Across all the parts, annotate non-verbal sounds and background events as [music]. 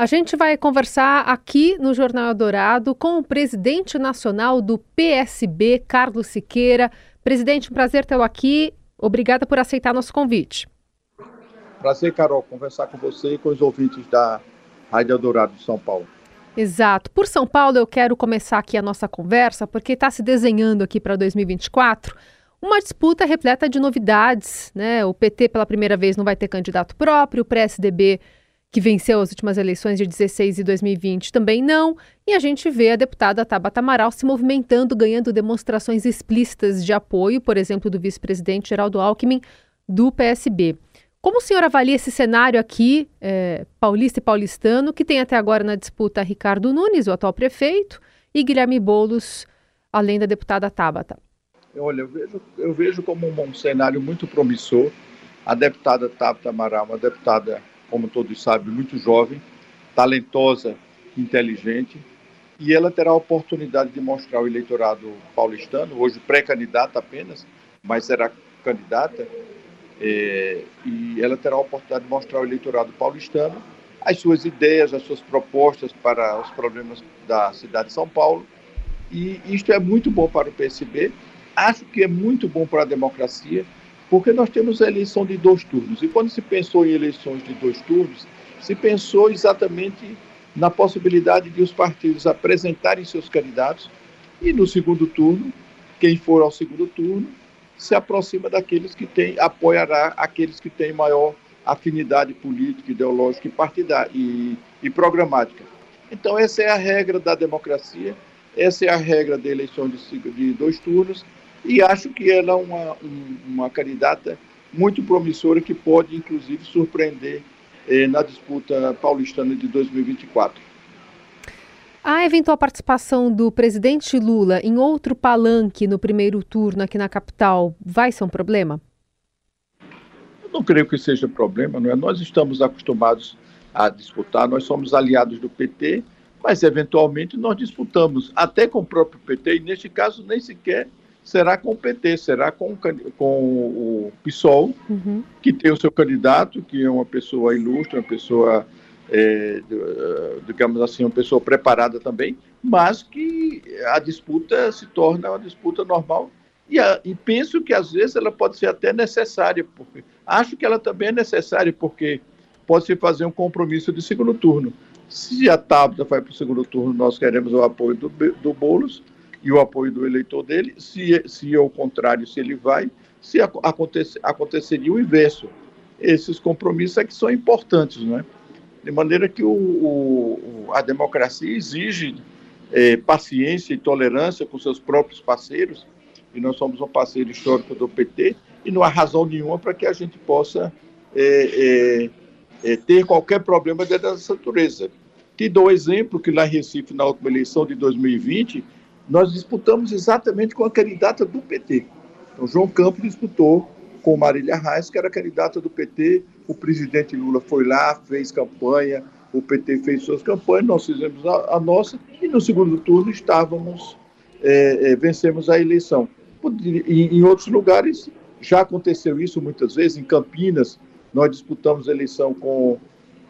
A gente vai conversar aqui no Jornal Dourado com o presidente nacional do PSB, Carlos Siqueira. Presidente, um prazer tê-lo aqui. Obrigada por aceitar nosso convite. Prazer, Carol, conversar com você e com os ouvintes da Rádio Dourado de São Paulo. Exato. Por São Paulo, eu quero começar aqui a nossa conversa, porque está se desenhando aqui para 2024 uma disputa repleta de novidades. Né? O PT, pela primeira vez, não vai ter candidato próprio, o PSDB, que venceu as últimas eleições de 16 e 2020, também não. E a gente vê a deputada Tabata Amaral se movimentando, ganhando demonstrações explícitas de apoio, por exemplo, do vice-presidente Geraldo Alckmin, do PSB. Como o senhor avalia esse cenário aqui, é, paulista e paulistano, que tem até agora na disputa Ricardo Nunes, o atual prefeito, e Guilherme Boulos, além da deputada Tabata? Olha, eu vejo, eu vejo como um, um cenário muito promissor. A deputada Tabata Amaral, uma deputada, como todos sabem, muito jovem, talentosa, inteligente, e ela terá a oportunidade de mostrar ao eleitorado paulistano, hoje pré-candidata apenas, mas será candidata, é, e ela terá a oportunidade de mostrar ao eleitorado paulistano as suas ideias, as suas propostas para os problemas da cidade de São Paulo. E isto é muito bom para o PSB. Acho que é muito bom para a democracia, porque nós temos a eleição de dois turnos. E quando se pensou em eleições de dois turnos, se pensou exatamente na possibilidade de os partidos apresentarem seus candidatos e no segundo turno, quem for ao segundo turno, se aproxima daqueles que têm, apoiará aqueles que têm maior afinidade política, ideológica e partidária e, e programática. Então essa é a regra da democracia, essa é a regra da eleição de, de dois turnos e acho que ela é uma, uma candidata muito promissora que pode inclusive surpreender eh, na disputa paulistana de 2024. A eventual participação do presidente Lula em outro palanque no primeiro turno aqui na capital vai ser um problema? Eu não creio que seja problema, não é? Nós estamos acostumados a disputar, nós somos aliados do PT, mas eventualmente nós disputamos até com o próprio PT, e neste caso nem sequer será com o PT, será com, com o PSOL, uhum. que tem o seu candidato, que é uma pessoa ilustre, uma pessoa é, digamos assim, uma pessoa preparada também, mas que a disputa se torna uma disputa normal e, a, e, penso que às vezes ela pode ser até necessária, porque acho que ela também é necessária, porque pode se fazer um compromisso de segundo turno. Se a Tabata vai para o segundo turno, nós queremos o apoio do, do Boulos e o apoio do eleitor dele. Se, se ao contrário, se ele vai, se acontecer, aconteceria o inverso. Esses compromissos é que são importantes, não é? de maneira que o, o, a democracia exige é, paciência e tolerância com seus próprios parceiros, e nós somos um parceiro histórico do PT, e não há razão nenhuma para que a gente possa é, é, é ter qualquer problema dessa natureza. Te dou um exemplo que lá em Recife, na última eleição de 2020, nós disputamos exatamente com a candidata do PT. Então, João Campos disputou com Marília Reis, que era candidata do PT. O presidente Lula foi lá, fez campanha, o PT fez suas campanhas, nós fizemos a, a nossa, e no segundo turno estávamos, é, é, vencemos a eleição. Em, em outros lugares já aconteceu isso muitas vezes, em Campinas, nós disputamos a eleição com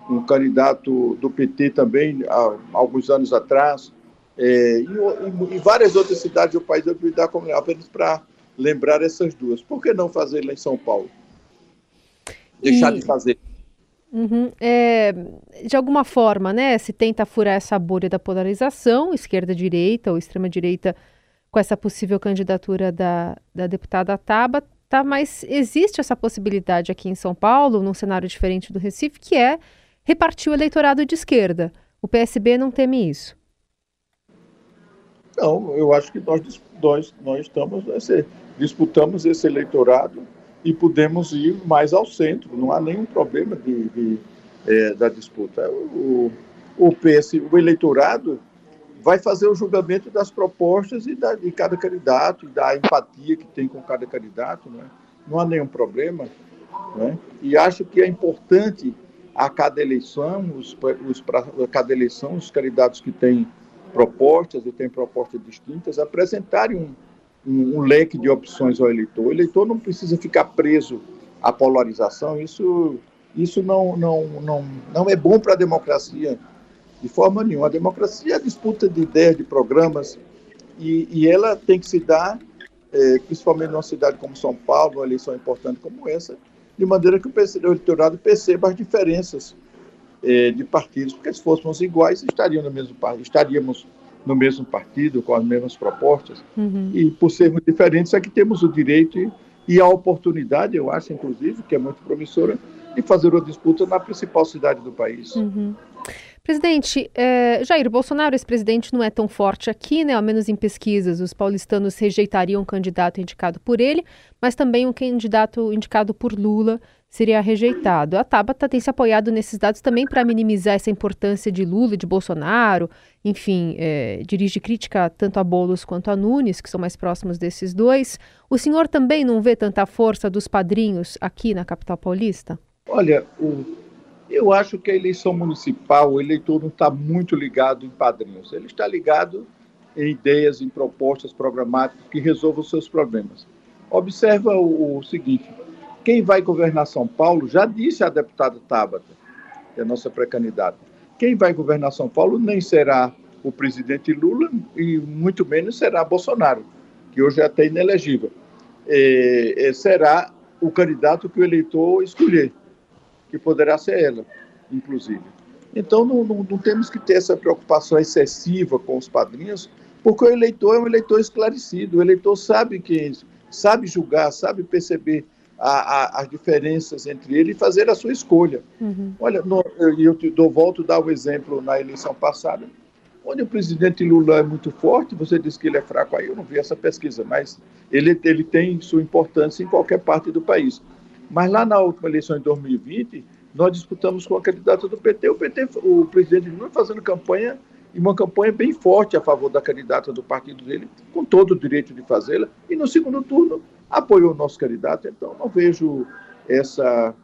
um candidato do PT também, há alguns anos atrás, é, em, em, várias outras cidades do país, eu vou dar como apenas para lembrar essas duas. Por que não fazer lá em São Paulo? Deixar e... de fazer. Uhum. É, de alguma forma, né, se tenta furar essa bolha da polarização, esquerda-direita ou extrema-direita, com essa possível candidatura da, da deputada Tabata, tá, mas existe essa possibilidade aqui em São Paulo, num cenário diferente do Recife, que é repartir o eleitorado de esquerda. O PSB não teme isso. Não, eu acho que nós, nós, nós estamos, disputamos esse eleitorado e podemos ir mais ao centro. Não há nenhum problema de, de é, da disputa. O, o, PS, o eleitorado vai fazer o julgamento das propostas e da, de cada candidato, da empatia que tem com cada candidato. Né? Não há nenhum problema. Né? E acho que é importante a cada eleição, os, os, a cada eleição, os candidatos que têm propostas e têm propostas distintas apresentarem um um, um leque de opções ao eleitor. O eleitor não precisa ficar preso à polarização, isso, isso não, não, não, não é bom para a democracia De forma nenhuma. A democracia é a disputa de ideias, de programas, e, e ela tem que se dar, é, principalmente numa cidade como São Paulo, uma eleição importante como essa, de maneira que o eleitorado perceba as diferenças é, de partidos, porque se fôssemos iguais, estariam no mesmo, estaríamos no mesmo partido, com as mesmas propostas, uhum. e por sermos diferentes é que temos o direito e, e a oportunidade, eu acho, inclusive, que é muito promissora, de fazer uma disputa na principal cidade do país. Uhum. Presidente, é, Jair Bolsonaro, esse presidente, não é tão forte aqui, né? Ao menos em pesquisas, os paulistanos rejeitariam um candidato indicado por ele, mas também um candidato indicado por Lula seria rejeitado. A Tabata tem se apoiado nesses dados também para minimizar essa importância de Lula de Bolsonaro. Enfim, é, dirige crítica tanto a Bolos quanto a Nunes, que são mais próximos desses dois. O senhor também não vê tanta força dos padrinhos aqui na capital paulista? Olha, o, eu acho que a eleição municipal, o eleitor não está muito ligado em padrinhos. Ele está ligado em ideias, em propostas programáticas que resolvam os seus problemas. Observa o, o seguinte: quem vai governar São Paulo, já disse a deputada Tabata, que é a nossa pré-candidata, quem vai governar São Paulo nem será o presidente Lula e muito menos será Bolsonaro, que hoje é até inelegível. É, é, será o candidato que o eleitor escolher que poderá ser ela, inclusive. Então, não, não, não, temos que ter essa preocupação excessiva com os padrinhos, porque o eleitor é um eleitor esclarecido, o eleitor sabe que sabe julgar, sabe perceber a, a, as diferenças entre ele e fazer a sua escolha. Uhum. Olha, no, eu, eu te dou, volto a dar o um exemplo na eleição passada, onde o presidente Lula é muito forte, você diz que ele é fraco aí, eu não vi essa pesquisa, mas ele, ele tem sua importância em qualquer parte do país. Mas lá na última eleição em 2020, nós disputamos com a candidata do PT, o PT, o presidente Lula fazendo campanha e uma campanha bem forte a favor da candidata do partido dele, com todo o direito de fazê-la, e no segundo turno apoiou o nosso candidato, então não vejo essa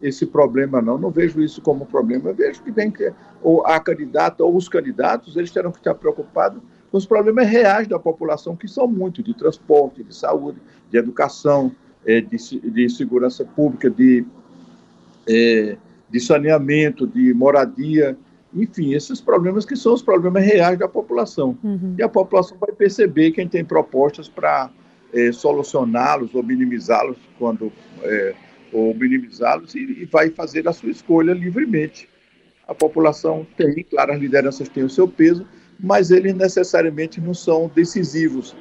esse problema não, não vejo isso como problema, eu vejo que vem que ou a candidata ou os candidatos, eles terão que estar preocupados com os problemas reais da população, que são muitos, de transporte, de saúde, de educação, é, de, de, segurança pública, de, é, de saneamento, de moradia, enfim, esses problemas que são os problemas reais da população. Uhum. E a população vai perceber quem tem propostas para é, solucioná-los ou minimizá-los quando é, ou minimizá-los e, e, vai fazer a sua escolha livremente. A população tem, claro, as lideranças têm o seu peso, mas eles necessariamente não são decisivos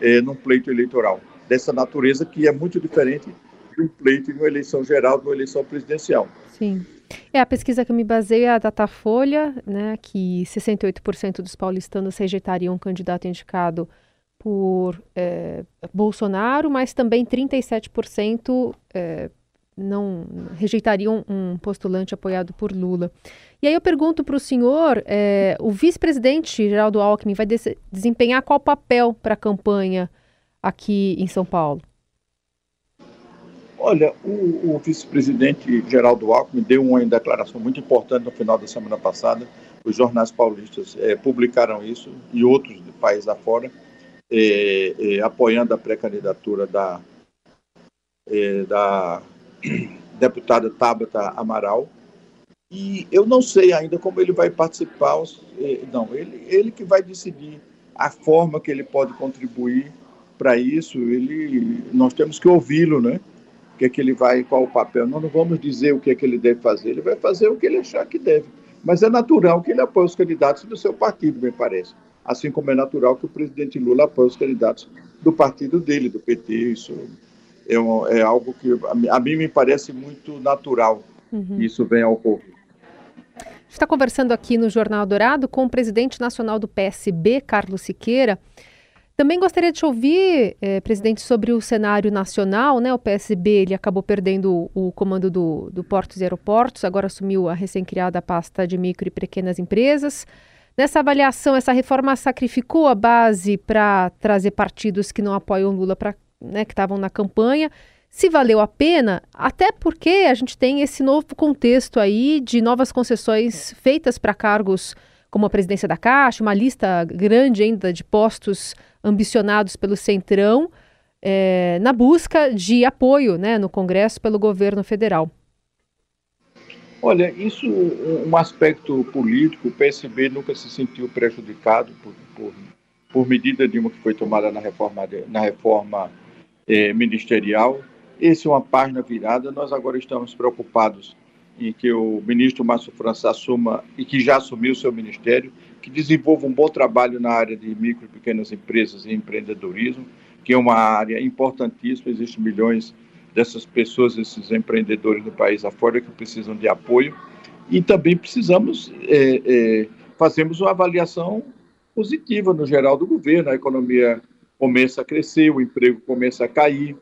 é, num pleito eleitoral dessa natureza, que é muito diferente de um pleito de uma eleição geral, de uma eleição presidencial. Sim. É a pesquisa que eu me baseio é a Datafolha, né, que 68% dos paulistanos rejeitariam um candidato indicado por é, Bolsonaro, mas também 37% é, não rejeitariam um postulante apoiado por Lula. E aí eu pergunto para o senhor, é, o vice-presidente Geraldo Alckmin vai desempenhar qual papel para a campanha aqui em São Paulo? Olha, o, o vice-presidente Geraldo Alckmin deu uma declaração muito importante no final da semana passada. Os jornais paulistas publicaram isso e outros de países afora, é, é, apoiando a pré-candidatura da, da [clears throat] deputada Tabata Amaral. E eu não sei ainda como ele vai participar. Não, ele, ele que vai decidir a forma que ele pode contribuir para isso, ele, nós temos que ouvi-lo, né? O que é que ele vai, qual o papel. Nós não vamos dizer o que é que ele deve fazer, ele vai fazer o que ele achar que deve. Mas é natural que ele apoie os candidatos do seu partido, me parece. Assim como é natural que o presidente Lula apoie os candidatos do partido dele, do PT. Isso é, um, é algo que a mim me parece muito natural uhum. isso venha a ocorrer. está conversando aqui no Jornal Dourado com o presidente nacional do PSB, Carlos Siqueira. Também gostaria de te ouvir, eh, presidente, sobre o cenário nacional. Né? O PSB ele acabou perdendo o, comando do, do Portos e Aeroportos, agora assumiu a recém-criada pasta de micro e pequenas empresas. Nessa avaliação, essa reforma sacrificou a base para trazer partidos que não apoiam Lula, pra, né, que estavam na campanha. Se valeu a pena, até porque a gente tem esse novo contexto aí de novas concessões feitas para cargos como a presidência da Caixa, uma lista grande ainda de postos ambicionados pelo Centrão é, na busca de apoio né, no Congresso pelo governo federal. Olha, isso, um aspecto político, o PSB nunca se sentiu prejudicado por, por, por medida nenhuma que foi tomada na reforma, na reforma eh, ministerial. Esse é uma página virada. Nós agora estamos preocupados em que o ministro Márcio França assuma e que já assumiu seu ministério, que desenvolva um bom trabalho na área de micro e pequenas empresas e empreendedorismo, que é uma área importantíssima. Existem milhões dessas pessoas, esses empreendedores do país afora que precisam de apoio. E também precisamos é, é, fazermos uma avaliação positiva no geral do governo. A economia começa a crescer, o emprego começa a cair,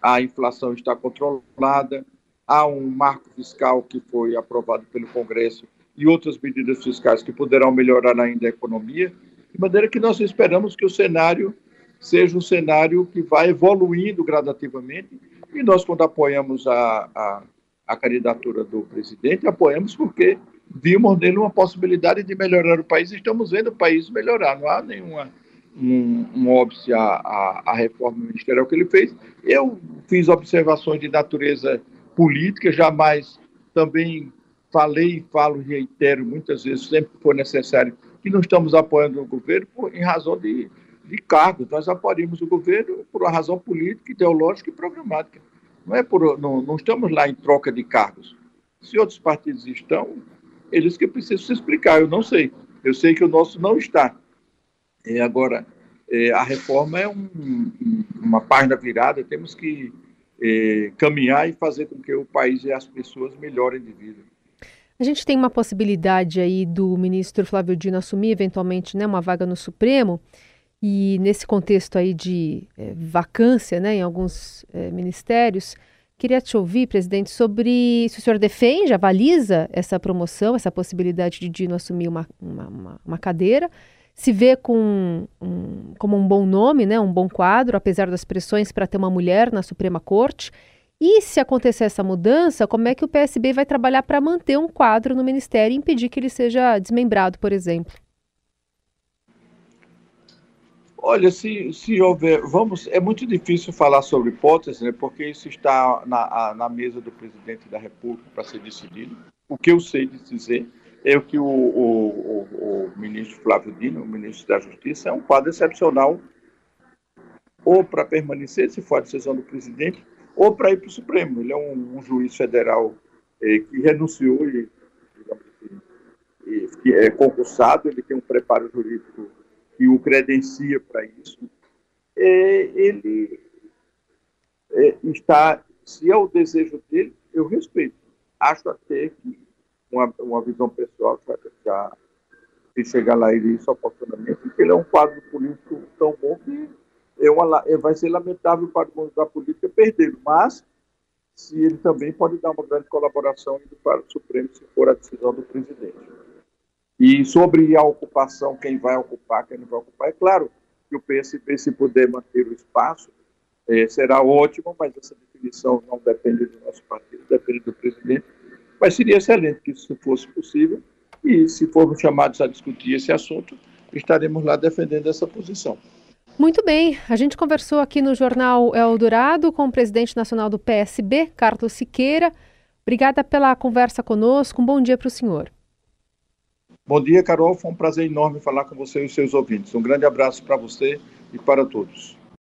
a inflação está controlada, há um marco fiscal que foi aprovado pelo Congresso e outras medidas fiscais que poderão melhorar ainda a economia, de maneira que nós esperamos que o cenário seja um cenário que vai evoluindo gradativamente e nós, quando apoiamos a, a, a candidatura do presidente, apoiamos porque vimos nele uma possibilidade de melhorar o país e estamos vendo o país melhorar. Não há nenhuma um, um óbice à, reforma ministerial que ele fez. Eu fiz observações de natureza política, jamais também falei e falo, reitero muitas vezes, sempre que for necessário, que não estamos apoiando o governo por, em razão de de cargos. Nós apoiamos o governo por uma razão política, ideológica e programática. Não, é por, não, não estamos lá em troca de cargos. Se outros partidos estão, eles que precisam se explicar. Eu não sei. Eu sei que o nosso não está. E agora, é, a reforma é um, uma página virada. Temos que é, caminhar e fazer com que o país e as pessoas melhorem de vida. A gente tem uma possibilidade aí do ministro Flávio Dino assumir eventualmente né, uma vaga no Supremo. E nesse contexto aí de é, vacância né, em alguns é, ministérios, queria te ouvir, presidente, sobre se o senhor defende, avaliza essa promoção, essa possibilidade de Dino assumir uma, uma, uma, uma cadeira, se vê com um, como um bom nome, né, um bom quadro, apesar das pressões para ter uma mulher na Suprema Corte. E se acontecer essa mudança, como é que o PSB vai trabalhar para manter um quadro no ministério e impedir que ele seja desmembrado, por exemplo? Olha, se, se houver, vamos, é muito difícil falar sobre hipótese, né, porque isso está na, na mesa do presidente da República para ser decidido. O que eu sei dizer é que o, o, o, o ministro Flávio Dino, o ministro da Justiça, é um quadro excepcional, ou para permanecer, se for a decisão do presidente, ou para ir para o Supremo. Ele é um, um juiz federal eh, que renunciou e, assim, e, que é concursado, ele tem um preparo jurídico que o credencia para isso, é, ele é, está, se é o desejo dele, eu respeito. Acho até que uma, uma visão pessoal, já, já se chegar lá e isso oportunamente, porque ele é um quadro político tão bom que é uma, é, vai ser lamentável para o mundo da política perdê-lo, mas se ele também pode dar uma grande colaboração para o Supremo se for a decisão do presidente. E sobre a ocupação, quem vai ocupar, quem não vai ocupar, é claro que o PSB, se puder manter o espaço, é, será ótimo, mas essa definição não depende do nosso partido, depende do presidente. Mas seria excelente que isso fosse possível e, se formos chamados a discutir esse assunto, estaremos lá defendendo essa posição. Muito bem, a gente conversou aqui no Jornal Eldorado com o presidente nacional do PSB, Carlos Siqueira. Obrigada pela conversa conosco. Um bom dia para o senhor. Bom dia, Carol. Foi um prazer enorme falar com você e os seus ouvintes. Um grande abraço para você e para todos.